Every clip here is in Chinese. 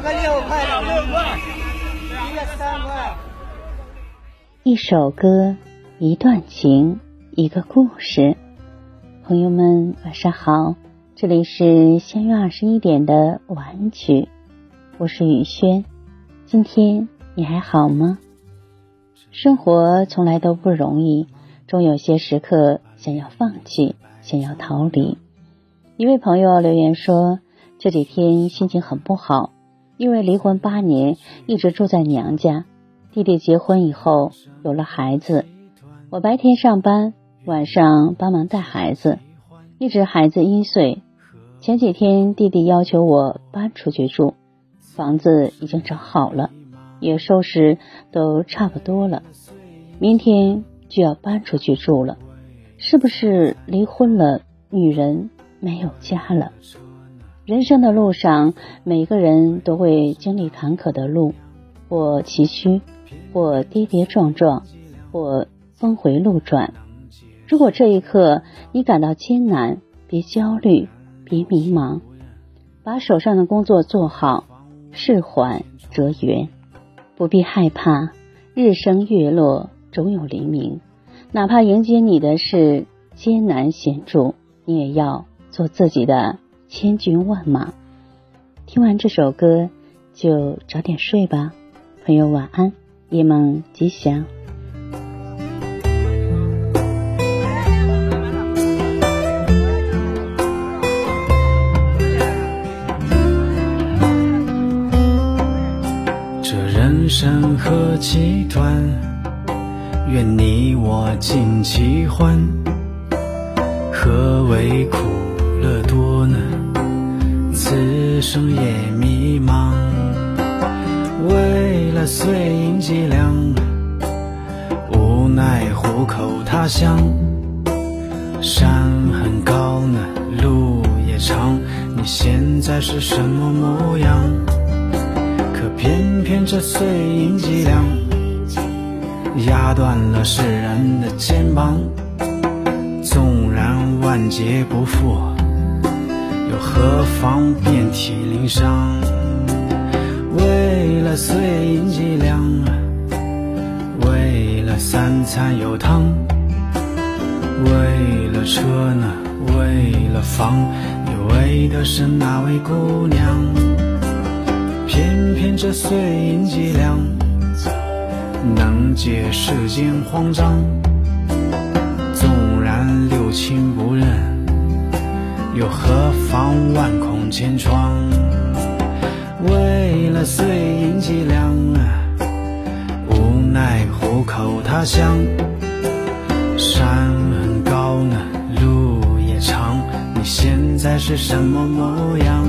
两个六块，两个六块，一个三块。一首歌，一段情，一个故事。朋友们，晚上好，这里是相约二十一点的晚曲，我是雨轩。今天你还好吗？生活从来都不容易，终有些时刻想要放弃，想要逃离。一位朋友留言说，这几天心情很不好，因为离婚八年，一直住在娘家。弟弟结婚以后有了孩子，我白天上班，晚上帮忙带孩子，一直孩子一岁。前几天弟弟要求我搬出去住，房子已经找好了，也收拾都差不多了，明天就要搬出去住了。是不是离婚了，女人没有家了？人生的路上，每个人都会经历坎坷的路，或崎岖。或跌跌撞撞，或峰回路转。如果这一刻你感到艰难，别焦虑，别迷茫，把手上的工作做好，事缓则圆。不必害怕，日升月落，总有黎明。哪怕迎接你的是艰难险阻，你也要做自己的千军万马。听完这首歌，就早点睡吧，朋友晚安。夜梦吉祥。这人生何其短，愿你我尽其欢。何为苦乐多呢？此生也迷茫。为了碎银几两，无奈虎口他乡。山很高呢，路也长，你现在是什么模样？可偏偏这碎银几两，压断了世人的肩膀。纵然万劫不复，又何妨遍体鳞伤？为了碎银几两，为了三餐有汤，为了车呢，为了房，你为的是哪位姑娘？偏偏这碎银几两，能解世间慌张。纵然六亲，又何妨万孔千疮？为了碎银几两，无奈虎口他乡。山很高呢，路也长，你现在是什么模样？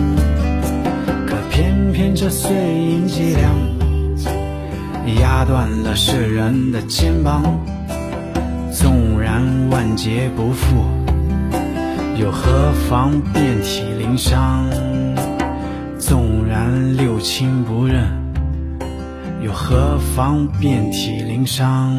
可偏偏这碎银几两，压断了世人的肩膀。纵然万劫不复，又何妨遍体鳞伤？纵然六亲不认，又何妨遍体鳞伤？